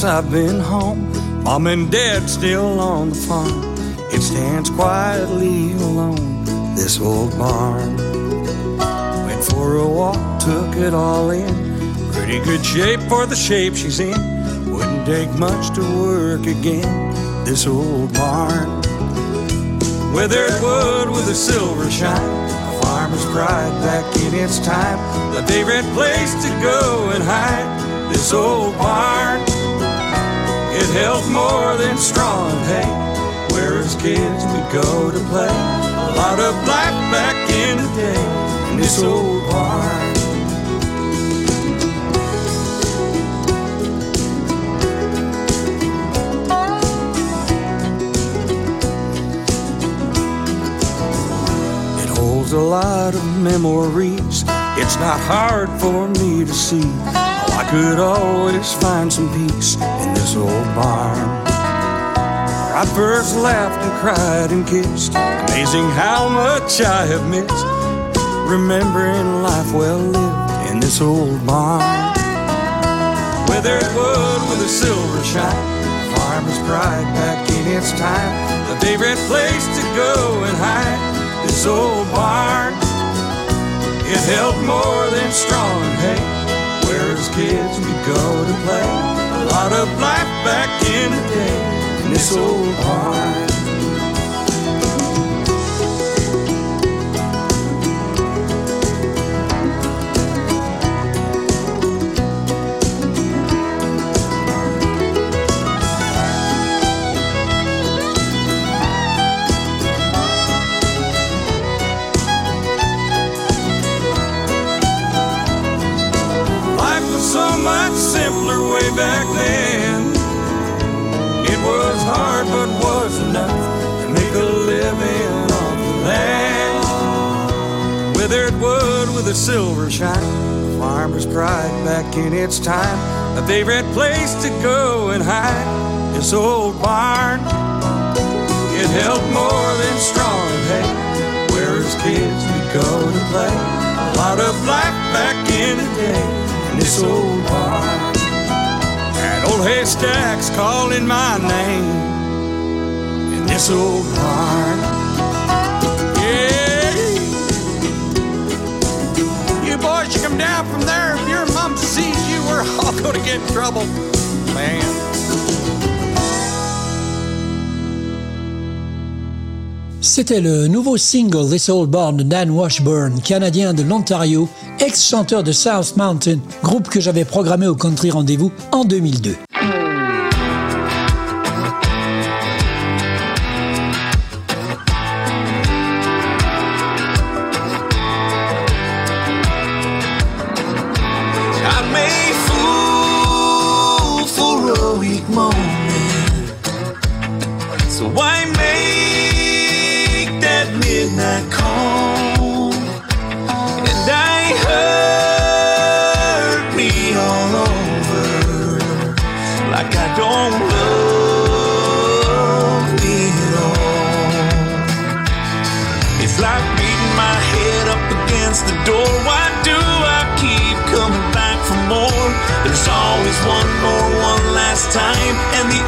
Since I've been home. Mom and Dad still on the farm. It stands quietly alone, this old barn. Went for a walk, took it all in. Pretty good shape for the shape she's in. Wouldn't take much to work again, this old barn. Weathered wood with a silver shine. A farmer's pride back in its time. The favorite place to go and hide. This old barn. It held more than straw and hay. Where as kids we'd go to play. A lot of black back in the day. In this old barn. It holds a lot of memories. It's not hard for me to see could always find some peace in this old barn. I first laughed and cried and kissed. Amazing how much I have missed. Remembering life well lived in this old barn. Weathered wood with a silver shine. Farmer's pride back in its time. The favorite place to go and hide. This old barn. It held more than straw and hay. Where as kids we'd go to play. A lot of life back in the day. In this old barn. A silver shine, farmer's pride back in its time. A favorite place to go and hide. This old barn, it held more than straw and hay. Where as kids we'd go to play. A lot of life back in the day in this old barn. And old haystacks calling my name in this old barn. C'était le nouveau single This Old Barn de Dan Washburn, canadien de l'Ontario, ex-chanteur de South Mountain, groupe que j'avais programmé au Country Rendez-vous en 2002. Time, and the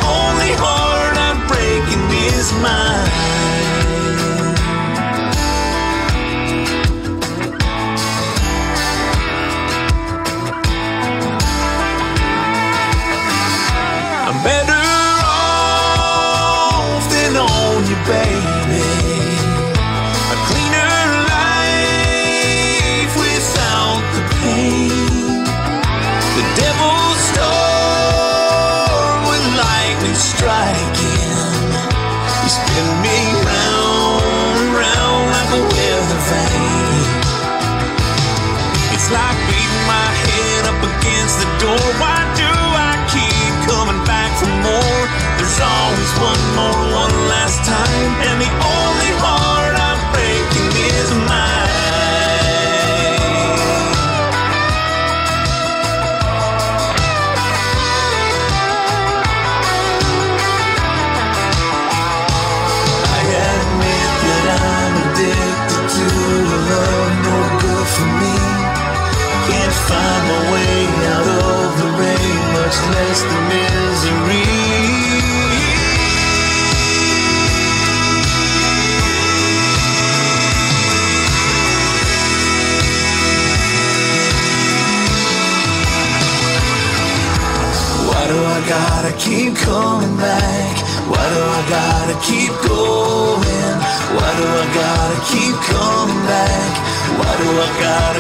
Why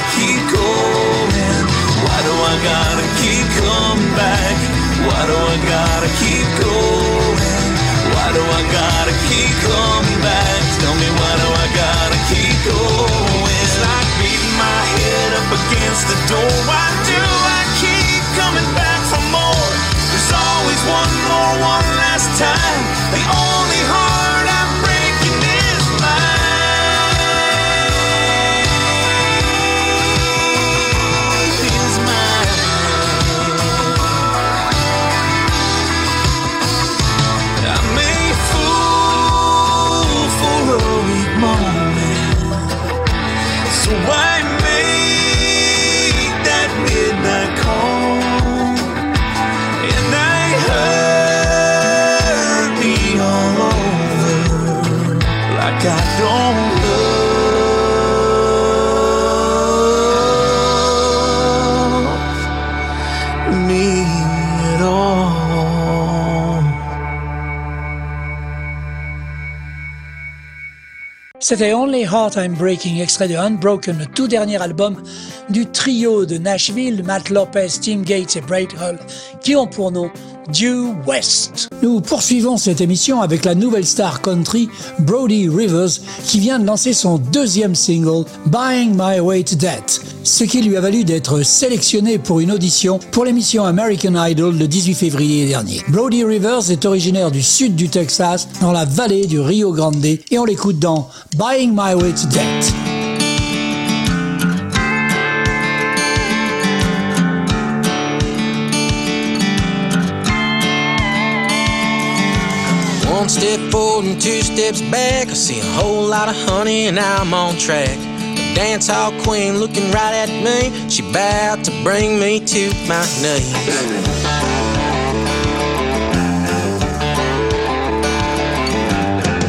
do C'était Only Heart I'm Breaking, extrait de Unbroken, le tout dernier album du trio de Nashville, Matt Lopez, Tim Gates et Braid Hull, qui ont pour nom Due West. Nous poursuivons cette émission avec la nouvelle star country Brody Rivers qui vient de lancer son deuxième single Buying My Way to Death, ce qui lui a valu d'être sélectionné pour une audition pour l'émission American Idol le 18 février dernier. Brody Rivers est originaire du sud du Texas, dans la vallée du Rio Grande, et on l'écoute dans Buying My Way to Death. One step forward and two steps back. I see a whole lot of honey and I'm on track. The dance hall queen looking right at me. She about to bring me to my knees.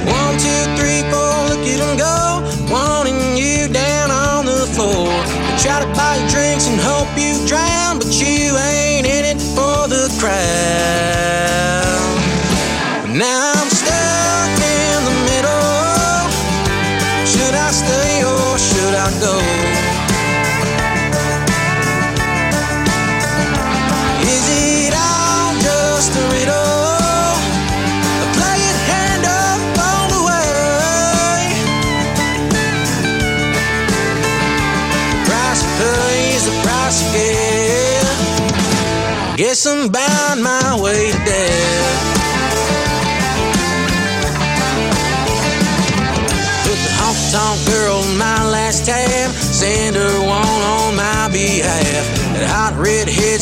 One, two, three, four, look at 'em go. Wanting you down on the floor. They try to buy you drinks and hope you drown, but you ain't in it for the crowd.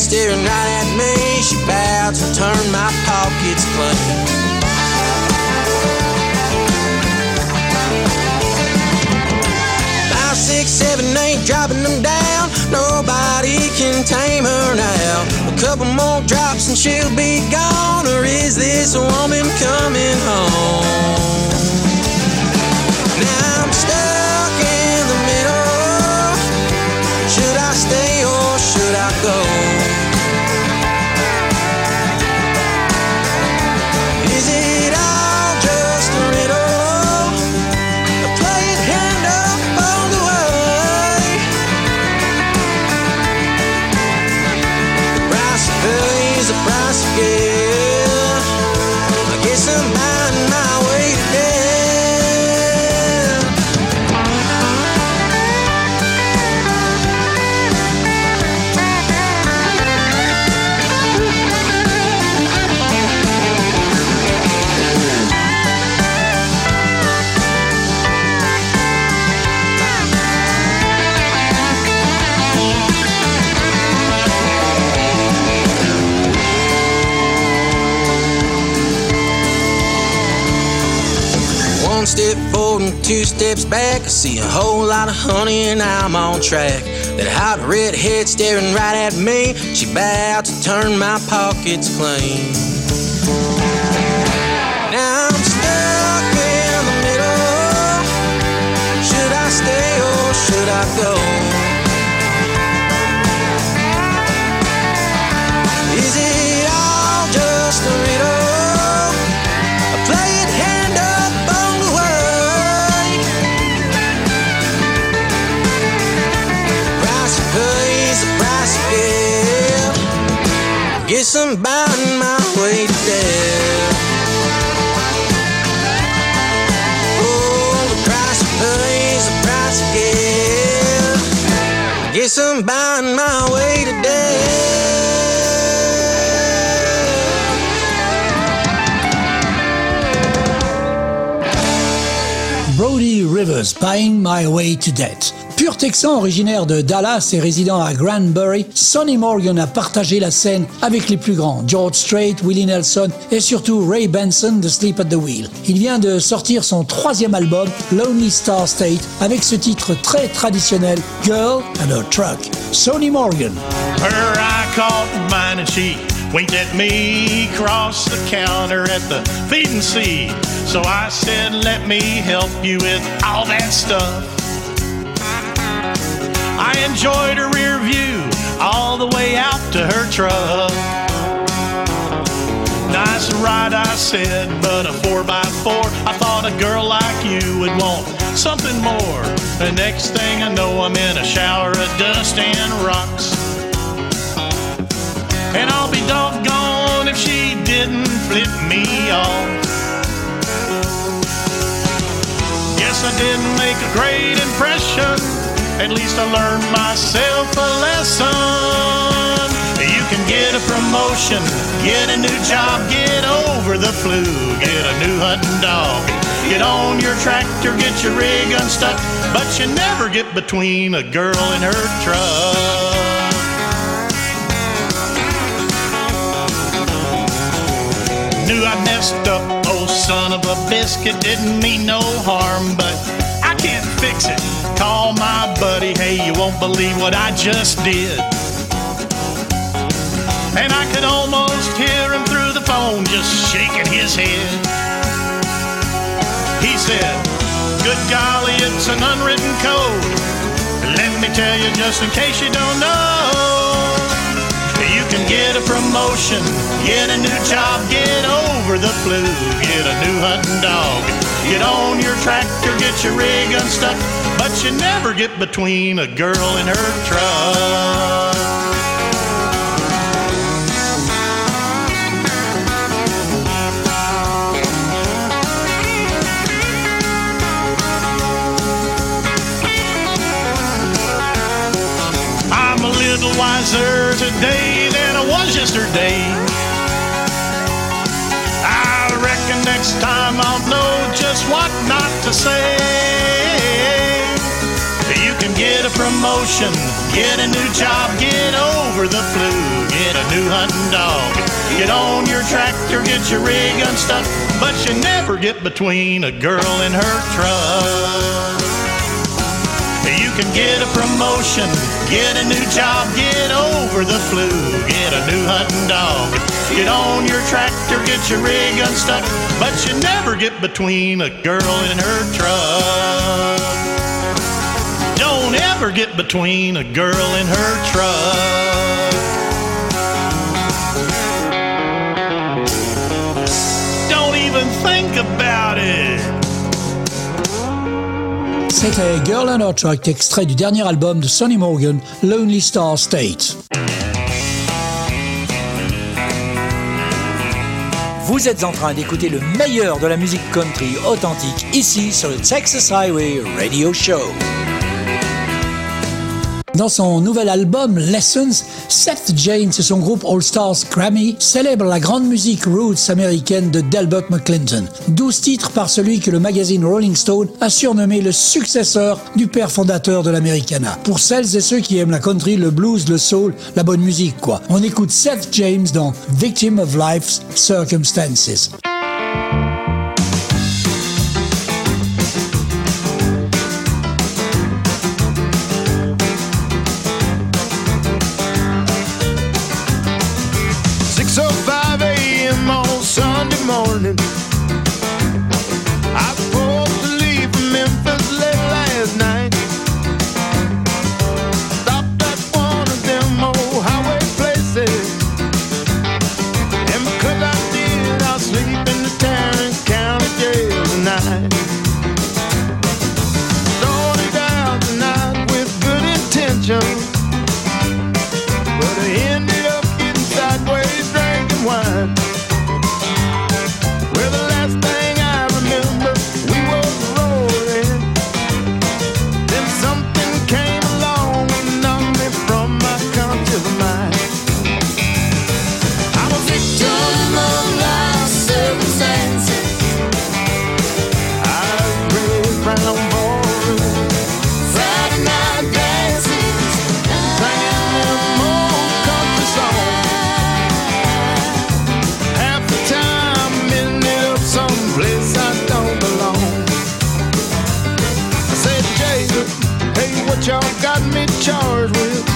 Staring right at me. She bowed to turn my pockets clean. Five, six, seven, eight, dropping them down. Nobody can tame her now. A couple more drops and she'll be gone. Or is this woman coming home? Two steps back. I see a whole lot of honey and I'm on track. That hot redhead staring right at me. She about to turn my pockets clean. Now I'm stuck in the middle. Should I stay or should I go? Guess I'm buying my way to death. Oh, the price you pay the price you get. Guess I'm buying my way to death. Brody Rivers, Buying My Way to Debt. Pur texan originaire de Dallas et résident à Granbury, Sonny Morgan a partagé la scène avec les plus grands, George Strait, Willie Nelson et surtout Ray Benson de Sleep at the Wheel. Il vient de sortir son troisième album, Lonely Star State, avec ce titre très traditionnel, Girl and Her Truck. Sonny Morgan. Her I caught mine and she winked at me across the counter at the feed and see. So I said, let me help you with all that stuff. I enjoyed her rear view all the way out to her truck. Nice ride, I said, but a 4x4. I thought a girl like you would want something more. The next thing I know, I'm in a shower of dust and rocks. And I'll be doggone if she didn't flip me off. Guess I didn't make a great impression. At least I learned myself a lesson. You can get a promotion, get a new job, get over the flu, get a new hunting dog. Get on your tractor, get your rig unstuck, but you never get between a girl and her truck. Knew I messed up, oh son of a biscuit, didn't mean no harm, but I can't fix it. Hey, you won't believe what I just did. And I could almost hear him through the phone just shaking his head. He said, Good golly, it's an unwritten code. Let me tell you just in case you don't know. You can get a promotion, get a new job, get over the flu, get a new hunting dog. Get on your tractor, get your rig unstuck, but you never get between a girl and her truck. I'm a little wiser today than I was yesterday. I reckon next time I'll know just what not to say. Can get a promotion, get a new job, get over the flu, get a new hunting dog. Get on your tractor, get your rig unstuck, but you never get between a girl and her truck. You can get a promotion, get a new job, get over the flu, get a new hunting dog. Get on your tractor, get your rig unstuck, but you never get between a girl and her truck. Don't ever get between a girl and her truck. Don't even think about it. C'était Girl and Her Truck, extrait du dernier album de Sonny Morgan, Lonely Star State. Vous êtes en train d'écouter le meilleur de la musique country authentique ici sur le Texas Highway Radio Show. Dans son nouvel album Lessons, Seth James et son groupe All Stars Grammy célèbrent la grande musique roots américaine de Delbert McClinton. 12 titres par celui que le magazine Rolling Stone a surnommé le successeur du père fondateur de l'Americana. Pour celles et ceux qui aiment la country, le blues, le soul, la bonne musique quoi. On écoute Seth James dans Victim of Life's Circumstances. don't belong. I said, Jacob, hey, what y'all got me charged with?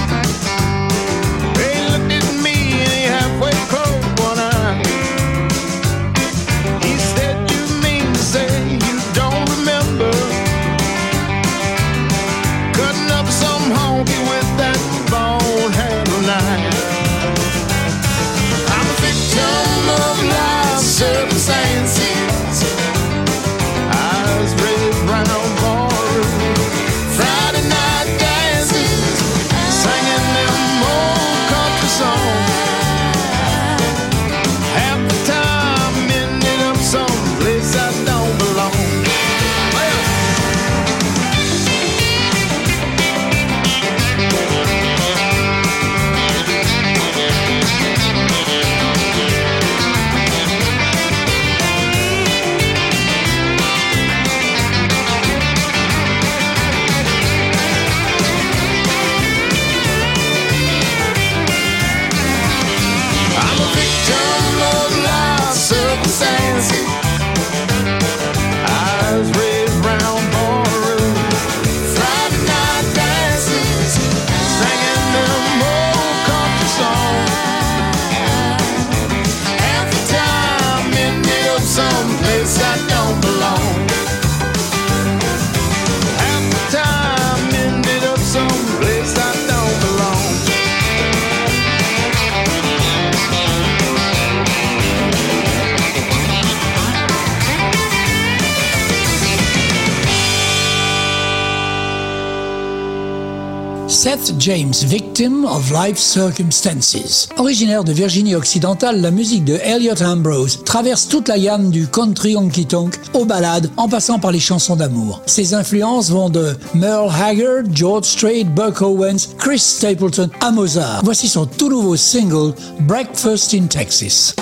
James, Victim of Life Circumstances. Originaire de Virginie occidentale, la musique de Elliot Ambrose traverse toute la gamme du country honky tonk aux ballades en passant par les chansons d'amour. Ses influences vont de Merle Haggard, George Strait, Buck Owens, Chris Stapleton à Mozart. Voici son tout nouveau single Breakfast in. Texas.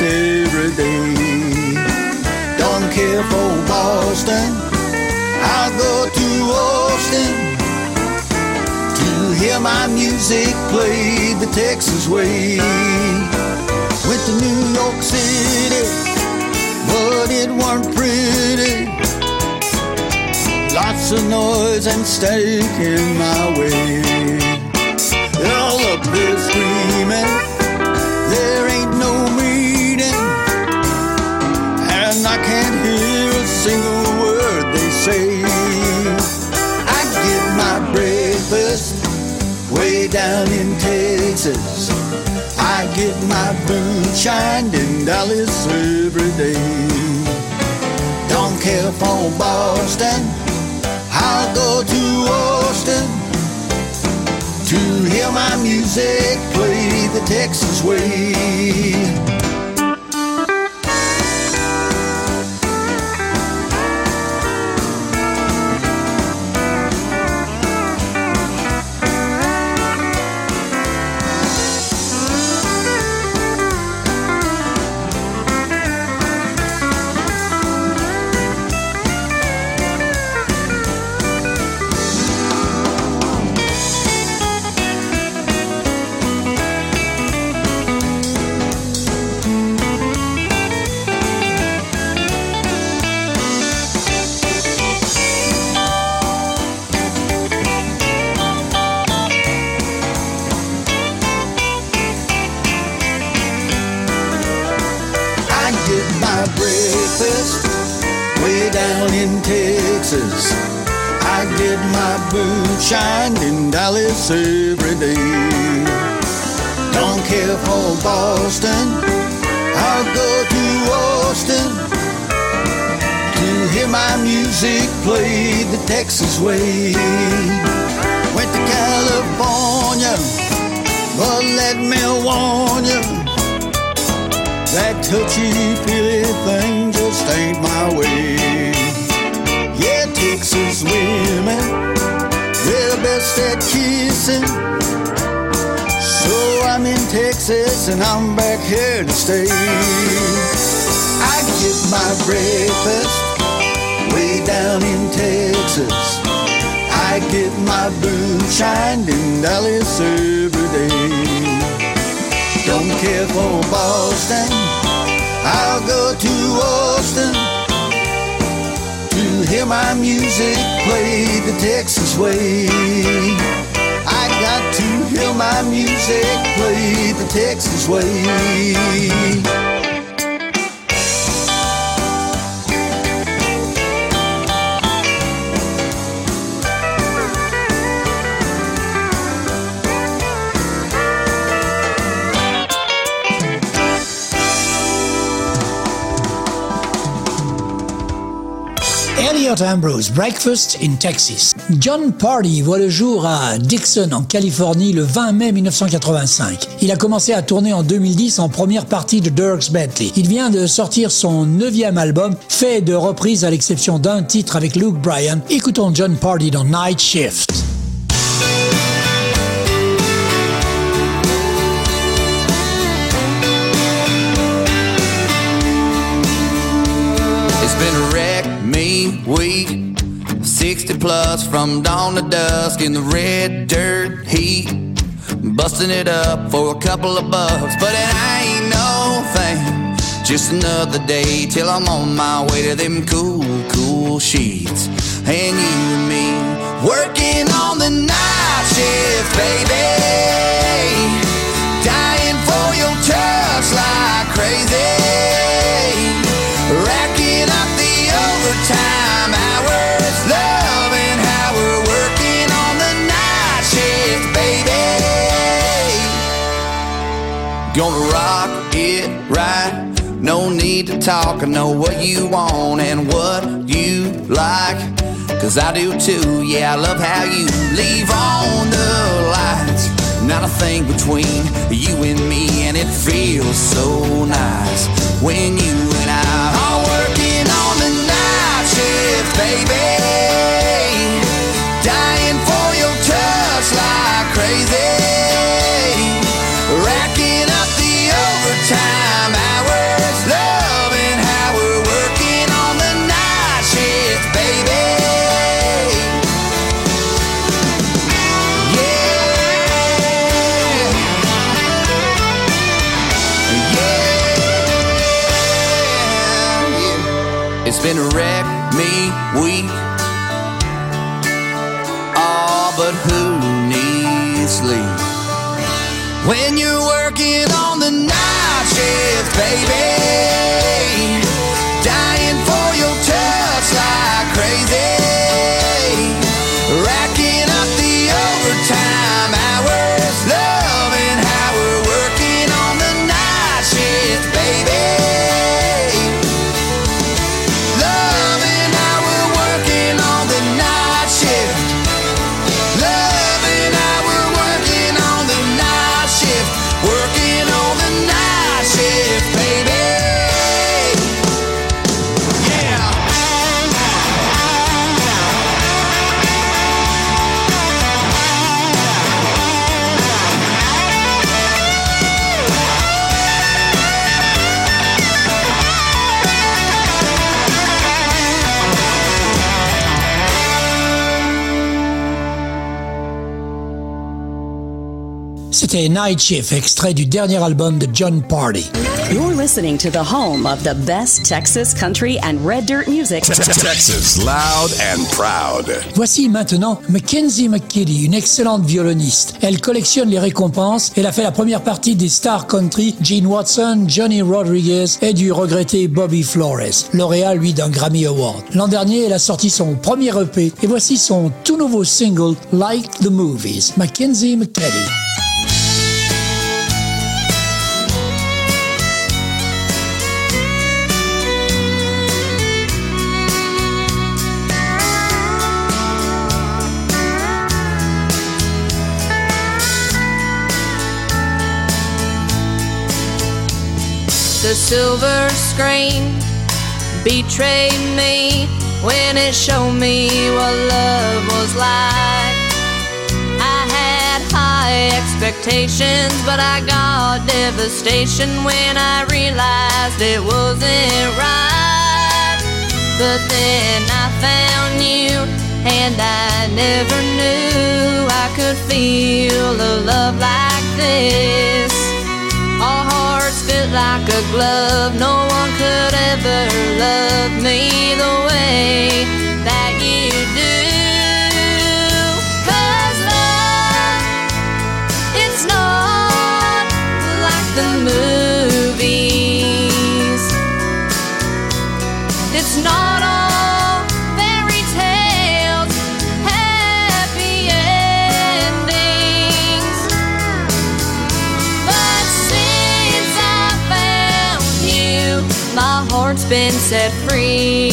Every day. Don't care for Boston. I'll go to Austin to hear my music played the Texas way. Went to New York City, but it weren't pretty. Lots of noise and steak in my way all up there get my moonshine in Dallas every day. Don't care for Boston. I'll go to Austin to hear my music play the Texas way. I'm back here to stay. I get my breakfast way down in Texas. I get my moonshine in Dallas every day. Don't care for Boston. I'll go to Austin to hear my music played the Texas way. My music played the Texas way. Ambrose, Breakfast in Texas. John Party voit le jour à Dixon en Californie le 20 mai 1985. Il a commencé à tourner en 2010 en première partie de Dirks Bentley. Il vient de sortir son neuvième album, fait de reprises à l'exception d'un titre avec Luke Bryan. Écoutons John Party dans Night Shift. Week. 60 plus from dawn to dusk in the red dirt heat. Busting it up for a couple of bucks, but it ain't no thing. Just another day till I'm on my way to them cool, cool sheets. And you and me working on the night shift, baby. Dying for your touch like crazy. Gonna rock it right. No need to talk. I know what you want and what you like. Cause I do too. Yeah, I love how you leave on the lights. Not a thing between you and me, and it feels so nice when you and I are working on the night shift, baby. Dying for your touch like crazy. When you're working on the night shift, baby. C'était Night Shift, extrait du dernier album de John Party. You're listening to the home of the best Texas country and red dirt music. Texas, loud and proud. Voici maintenant Mackenzie McKitty, une excellente violoniste. Elle collectionne les récompenses. Elle a fait la première partie des stars country Gene Watson, Johnny Rodriguez et du regretté Bobby Flores, lauréat lui d'un Grammy Award. L'an dernier, elle a sorti son premier EP et voici son tout nouveau single Like the Movies. Mackenzie McKitty. The silver screen betrayed me when it showed me what love was like. I had high expectations, but I got devastation when I realized it wasn't right. But then I found you, and I never knew I could feel a love like this. Like a glove. No one could ever love me the way that you do. 'Cause love, it's not like the movies. Been set free.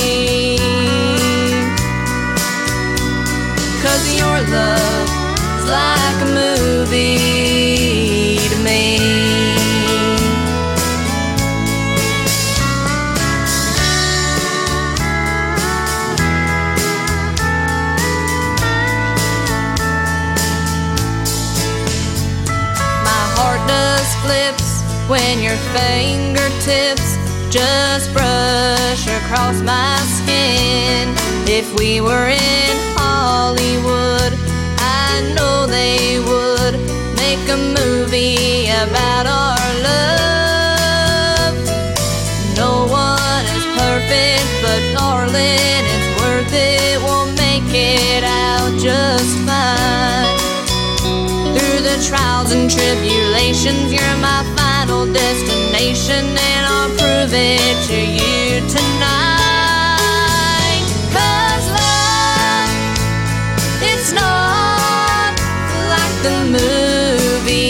Cause your love's like a movie to me. My heart does flips when your fingertips just brush across my skin. If we were in Hollywood, I know they would make a movie about our love. No one is perfect, but darling, it's worth it. We'll make it out just fine. Through the trials and tribulations, you're my you love, it's not like the movies.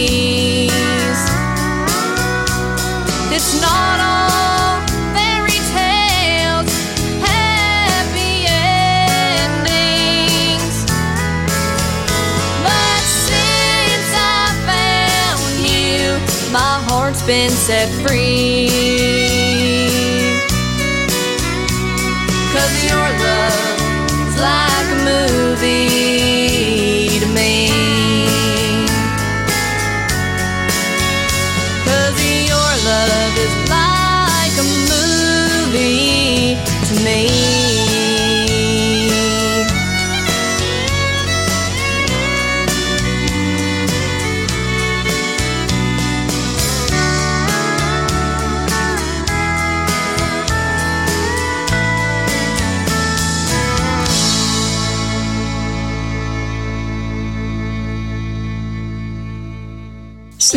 It's not all fairy tales, happy endings. But since I found you, my heart's been set free.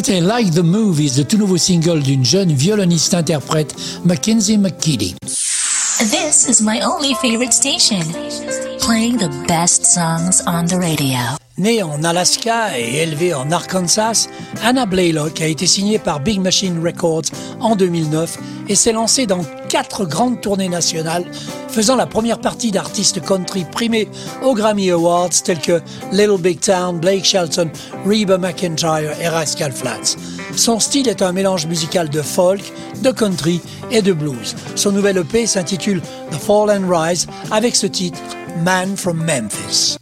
C'était Like the Movies, le tout nouveau single d'une jeune violoniste-interprète, Mackynsie McKedy. This is my only favorite station, playing the best songs on the radio. Née en Alaska et élevée en Arkansas, Anna Blaylock a été signée par Big Machine Records en 2009 et s'est lancée dans quatre grandes tournées nationales, faisant la première partie d'artistes country primés aux Grammy Awards tels que Little Big Town, Blake Shelton, Reba McIntyre et Rascal Flatts. Son style est un mélange musical de folk, de country et de blues. Son nouvel EP s'intitule The Fall and Rise avec ce titre Man from Memphis.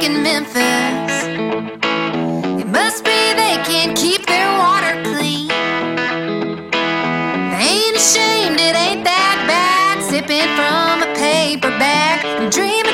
Drink in Memphis. It must be they can't keep their water clean. They ain't ashamed, it ain't that bad. Sipping from a paper bag and dream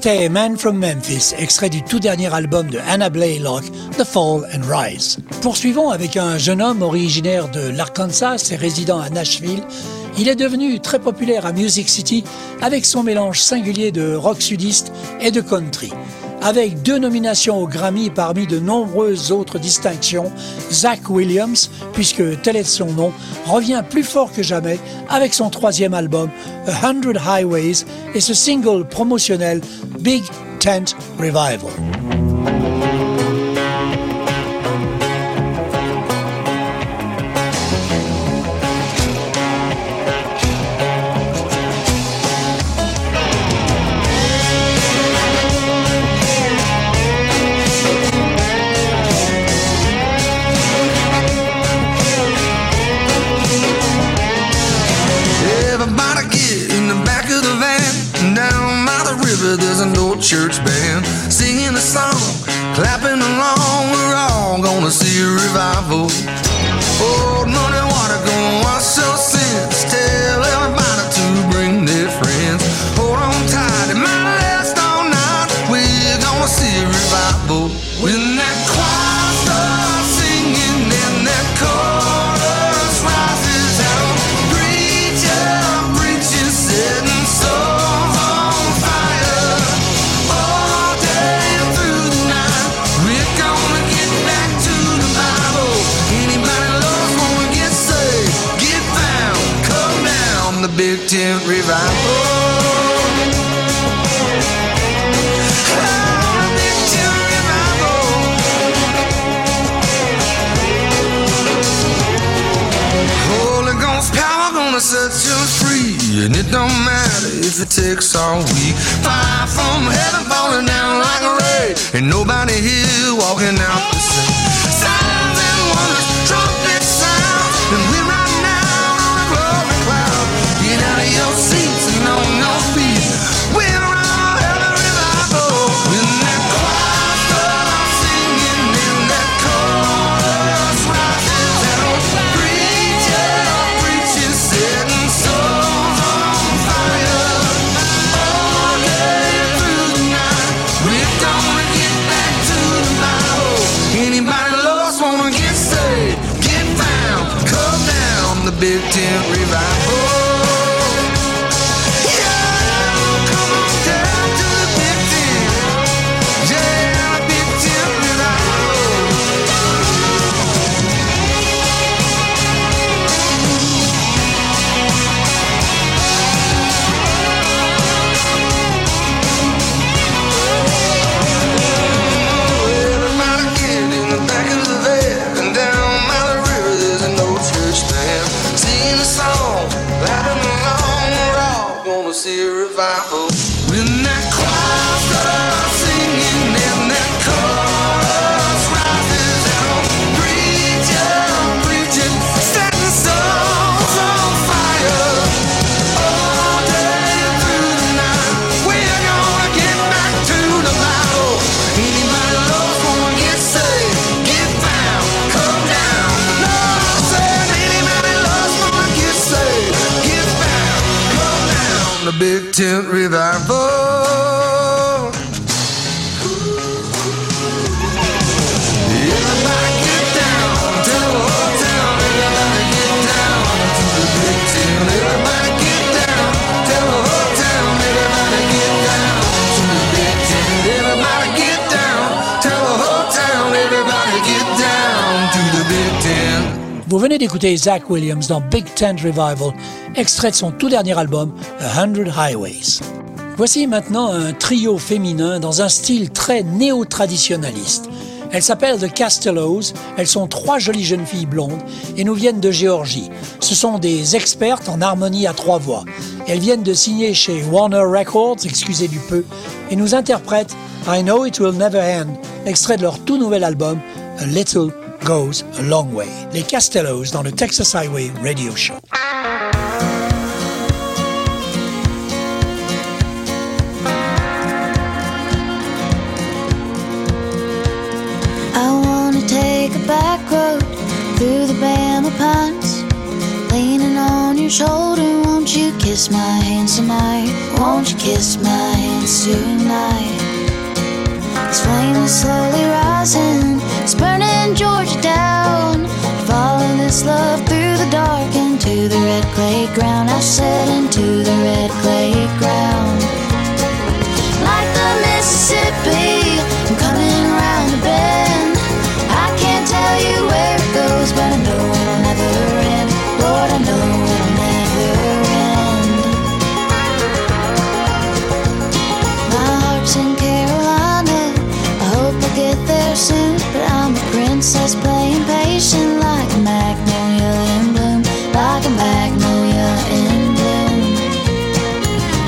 C'était Man from Memphis, extrait du tout dernier album de Anna Blaylock, The Fall and Rise. Poursuivons avec un jeune homme originaire de l'Arkansas et résident à Nashville. Il est devenu très populaire à Music City avec son mélange singulier de rock sudiste et de country. Avec deux nominations au Grammy parmi de nombreuses autres distinctions, Zach Williams, puisque tel est son nom, revient plus fort que jamais avec son troisième album, A Hundred Highways, et ce single promotionnel, Big Tent Revival. d'écouter Zach Williams dans Big Tent Revival, extrait de son tout dernier album, A Hundred Highways. Voici maintenant un trio féminin dans un style très néo-traditionaliste. Elles s'appellent The Castellows, elles sont trois jolies jeunes filles blondes et nous viennent de Géorgie. Ce sont des expertes en harmonie à trois voix. Elles viennent de signer chez Warner Records, excusez du peu, et nous interprètent I Know It Will Never End, extrait de leur tout nouvel album A Little goes a long way. Les Castellows dans le Texas Highway Radio Show. I wanna take a back road through the Bama Pines. Leaning on your shoulder, won't you kiss my hands tonight? Won't you kiss my hands tonight? This flame is slowly rising, it's burning Georgia down. Falling this love through the dark into the red clay ground. I said into the red clay ground. Like the Mississippi. Says, playing patient like a magnolia in bloom, like a magnolia in bloom.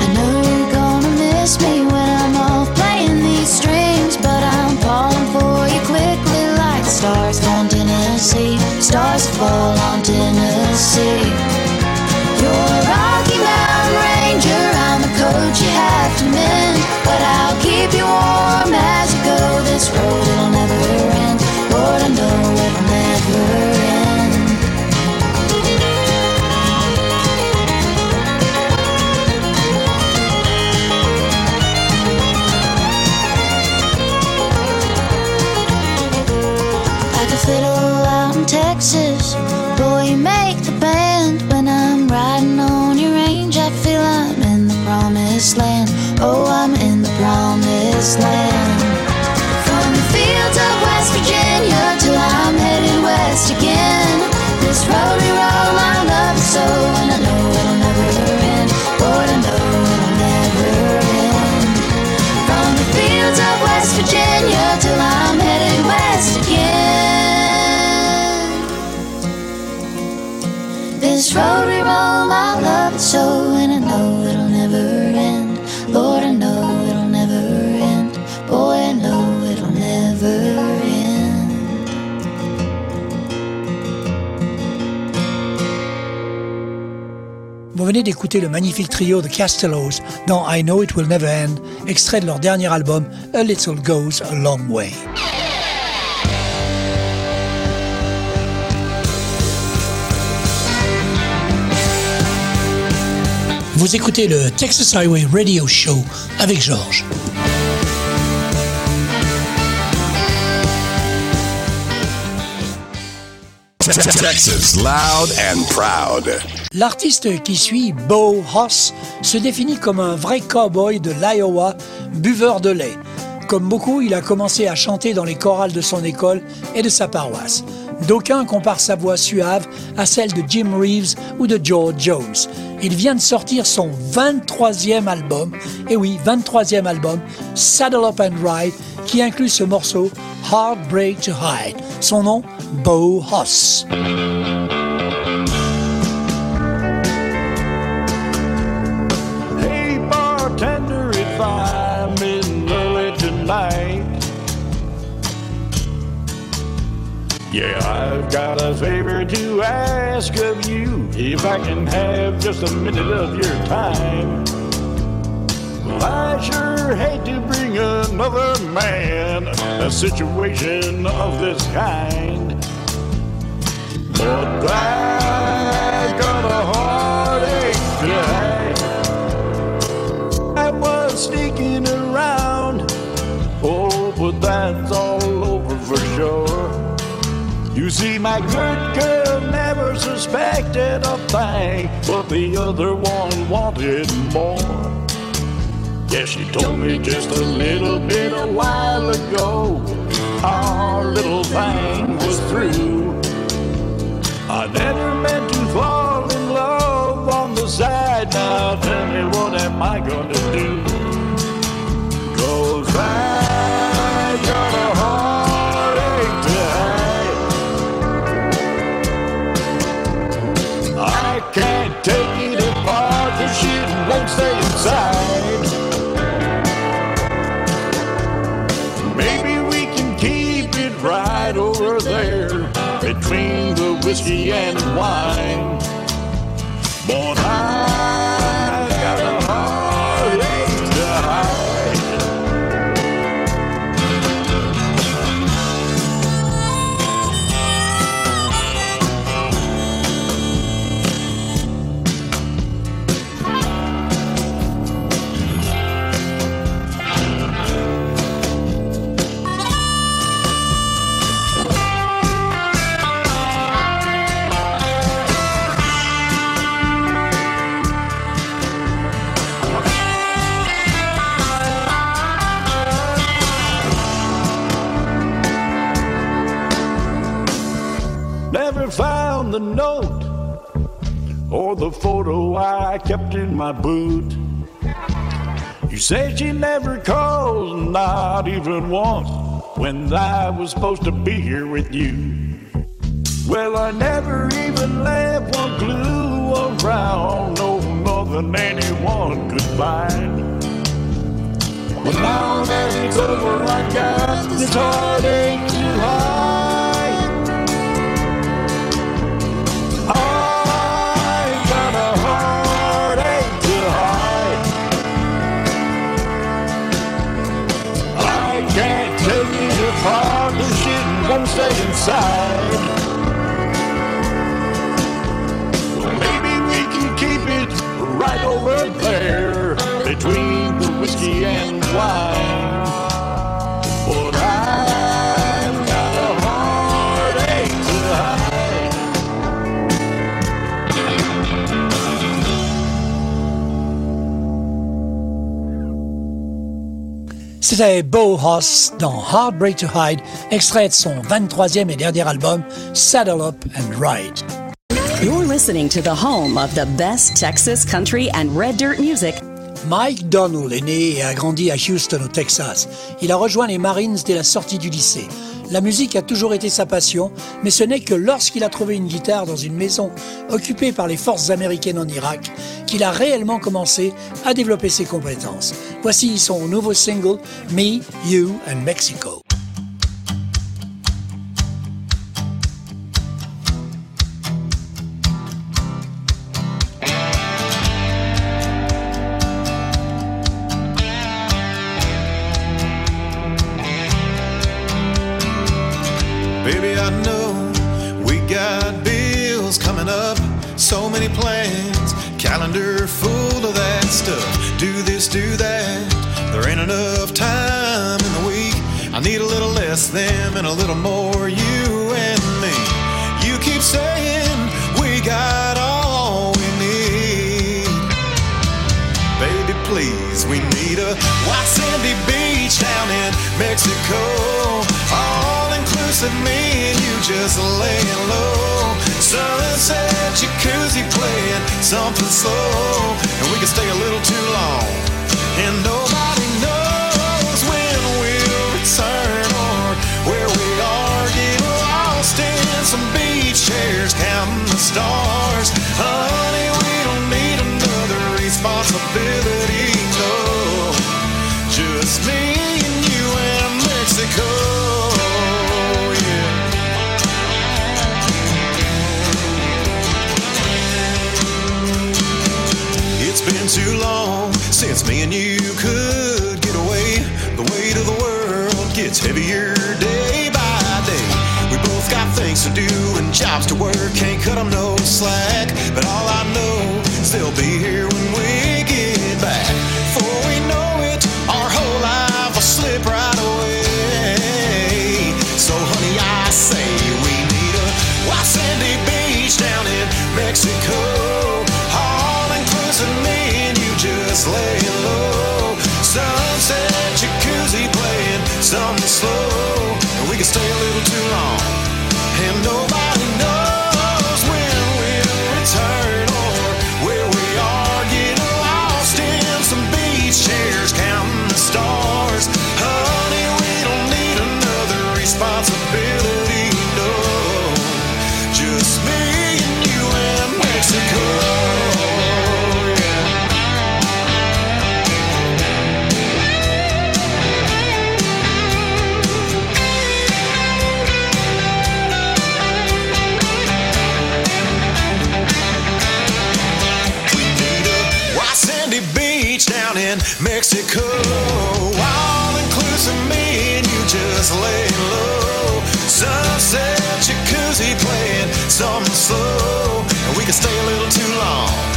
I know you're gonna miss me when I'm off playing these strings, but I'm falling for you quickly like stars on Tennessee. Stars fall on Tennessee. This land. Venez d'écouter le magnifique trio de Castellos dans I Know It Will Never End, extrait de leur dernier album A Little Goes a Long Way. Vous écoutez le Texas Highway Radio Show avec Georges. L'artiste qui suit, Bo Hoss, se définit comme un vrai cowboy de l'Iowa, buveur de lait. Comme beaucoup, il a commencé à chanter dans les chorales de son école et de sa paroisse. D'aucuns comparent sa voix suave à celle de Jim Reeves ou de George Jones. Il vient de sortir son 23e album, et oui, 23e album, Saddle Up and Ride, qui inclut ce morceau Heartbreak to Hide. Son nom, Bo Hoss. Yeah, I've got a favor to ask of you. If I can have just a minute of your time. Well, I sure hate to bring another man a situation of this kind. But I've got a heartache tonight. I was sneaking around. Oh, but that's all over for sure. You see, my good girl never suspected a thing, but the other one wanted more. Yeah, she told me just a little bit a while ago. Our little thing was through. I never meant to fall in love on the side. Now tell me what am I gonna do? Cause I inside. Maybe we can keep it right over there between the whiskey and wine. My boot. You said she never called, not even once, when I was supposed to be here with you. Well, I never even left one clue around, no more than anyone could find. But now that it's over, I got this heartache to hide. Stay inside. Well, maybe we can keep it right over there between the whiskey and wine. C'était Beau Hoss dans Heartbreak to Hide, extrait de son 23e et dernier album, Saddle Up and Ride. You're listening to the home of the best Texas country and red dirt music. Mike Donnell est né et a grandi à Houston, au Texas. Il a rejoint les Marines dès la sortie du lycée. La musique a toujours été sa passion, mais ce n'est que lorsqu'il a trouvé une guitare dans une maison occupée par les forces américaines en Irak qu'il a réellement commencé à développer ses compétences. Voici son nouveau single, Me, You and Mexico. Them and a little more you and me. You keep saying we got all we need. Baby, please, we need a white sandy beach down in Mexico. All inclusive, me and you just laying low. Sunset jacuzzi playing something slow, and we can stay a little too long. And nobody chairs, counting the stars. Honey, we don't need another responsibility, no. Just me and you and Mexico. yeah. It's been too long since me and you could get away. The weight of the world gets heavier day. To do and jobs to work. Can't cut 'em no slack. But all I know is they'll be here when we get back. Before we know it, our whole life will slip right away. So, honey, I say we need a white sandy beach down in Mexico. All inclusive, me and you just laying low. Sunset jacuzzi playing something slow, Mexico. All inclusive, me and you just laying low. Sunset jacuzzi playing something slow, and we can stay a little too long.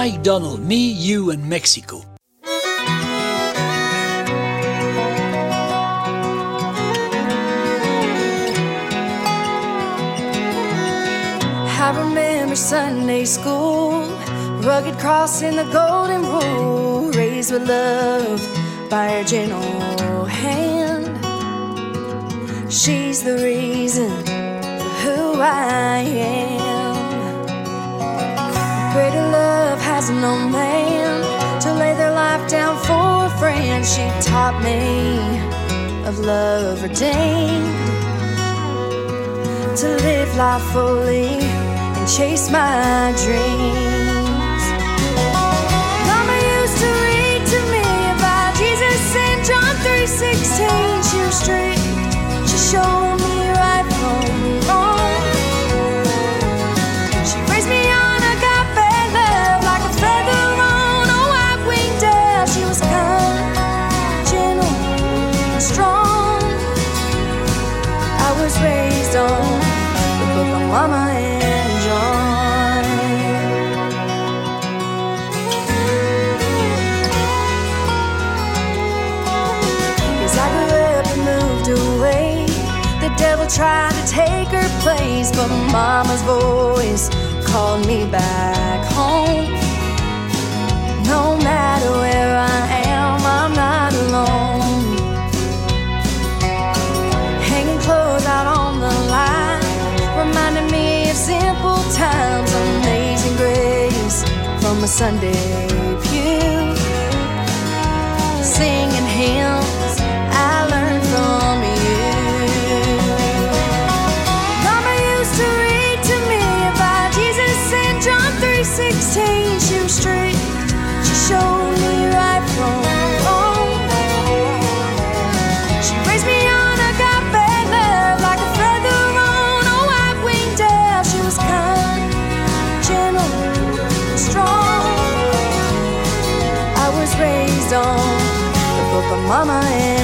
Mike Donnell, Me, You and Mexico. I remember Sunday school, rugged cross in the golden rule, raised with love by her gentle hand. She's the reason for who I am. Greater love has no man to lay their life down for a friend. She taught me of love redeemed to live life fully and chase my dreams. Mama used to read to me about Jesus in John 3:16. She was strict. She showed Mama and John. As I grew up and moved away, the devil tried to take her place, but Mama's voice called me back home. No matter where Sunday pew. Singing hymns Mama and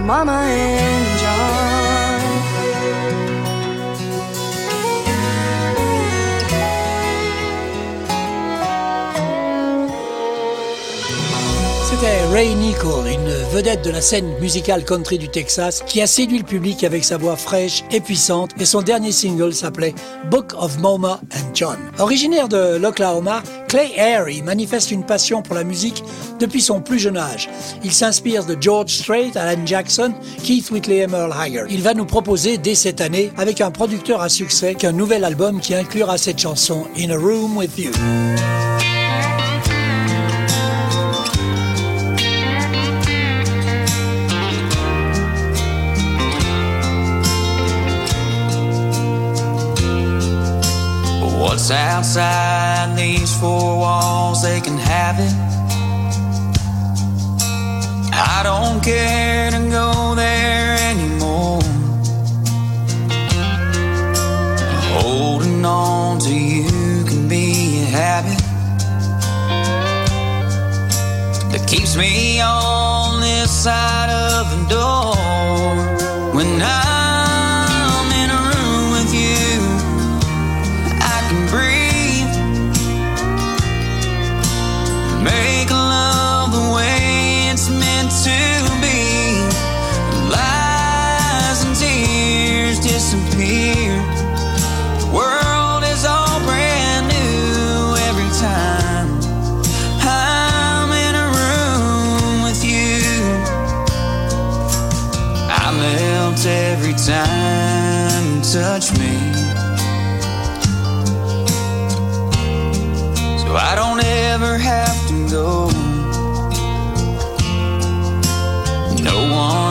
Mama and John. C'était Ray Nicole, une vedette de la scène musicale country du Texas, qui a séduit le public avec sa voix fraîche et puissante, et son dernier single s'appelait Book of Mama and John. Originaire de l'Oklahoma, Clay Airy manifeste une passion pour la musique depuis son plus jeune âge. Il s'inspire de George Strait, Alan Jackson, Keith Whitley et Merle Haggard. Il va nous proposer dès cette année, avec un producteur à succès, qu'un nouvel album qui inclura cette chanson In a Room with You.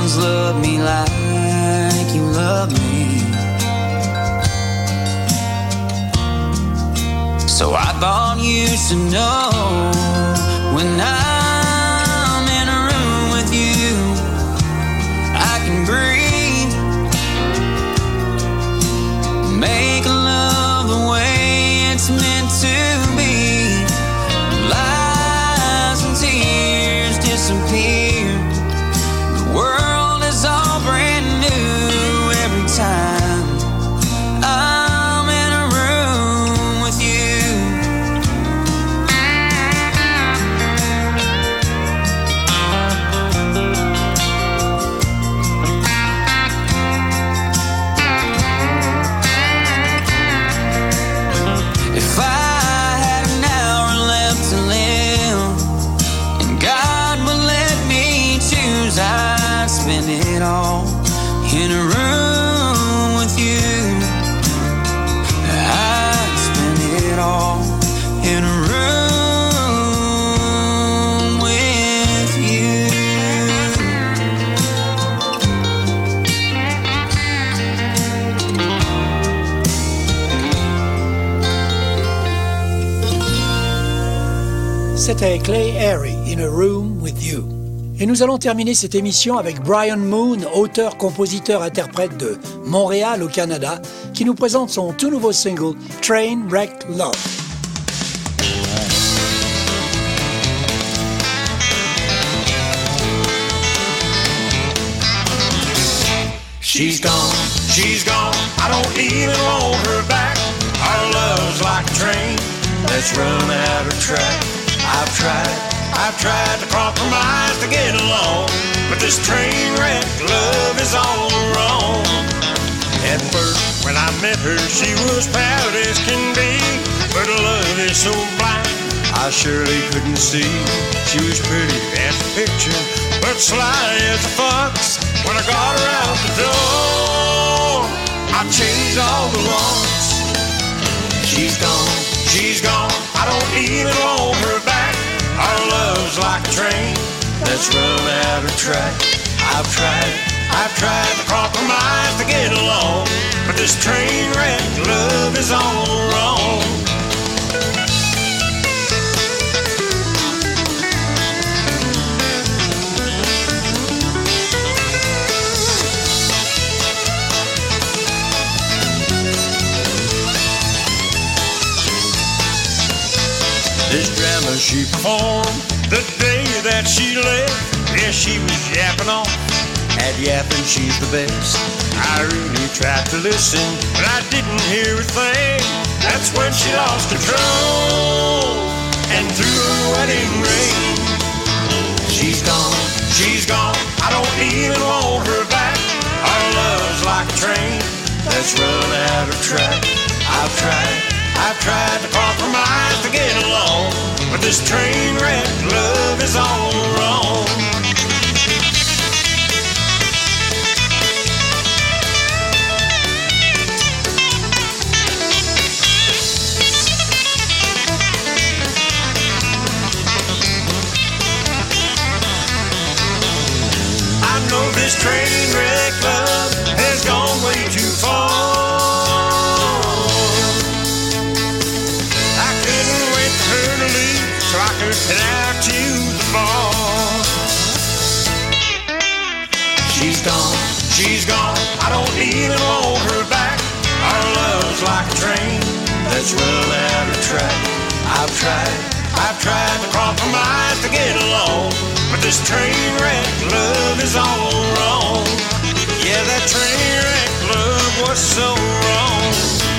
One's me like you love me. So I thought you should know when I'm Clay Harry, In a Room with You. Et nous allons terminer cette émission avec Brian Moon, auteur, compositeur, interprète de Montréal au Canada, qui nous présente son tout nouveau single Train Wreck Love. She's gone, she's gone. I don't even want her back. Our love's like a train that's run out of track. I've tried, I've tried to compromise to get along, but this train wreck love is all wrong. At first, when I met her, she was proud as can be, but love is so blind. I surely couldn't see she was pretty as a picture, but sly as a fox. When I got her out the door, I changed all the locks. She's gone, she's gone. I don't even want her back. Our love's like a train that's run out of track. I've tried, I've tried to compromise to get along, but this train wreck love is all wrong. She performed the day that she left. Yeah, she was yapping off. At yapping, she's the best. I really tried to listen, but I didn't hear a thing. That's when she lost control and threw a wedding ring. She's gone, she's gone. I don't even want her back. Our love's like a train that's run out of track. I've tried, I've tried to compromise to get along, but this train wreck love is all wrong. This train run out of track. I've tried, I've tried to compromise to get along, but this train wreck love is all wrong. Yeah, that train wreck love was so wrong.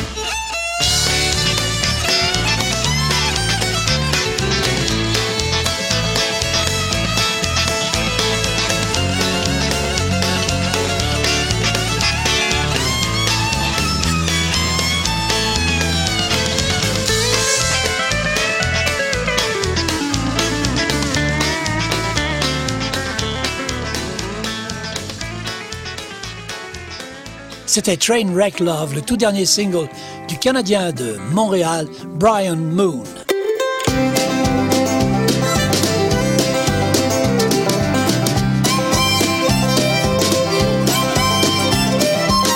C'était Trainwreck Love, le tout dernier single du Canadien de Montréal, Brian Moon.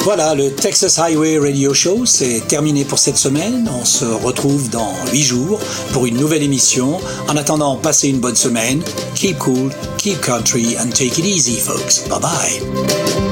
Voilà, le Texas Highway Radio Show, c'est terminé pour cette semaine. On se retrouve dans 8 jours pour une nouvelle émission. En attendant, passez une bonne semaine. Keep cool, keep country, and take it easy, folks. Bye bye.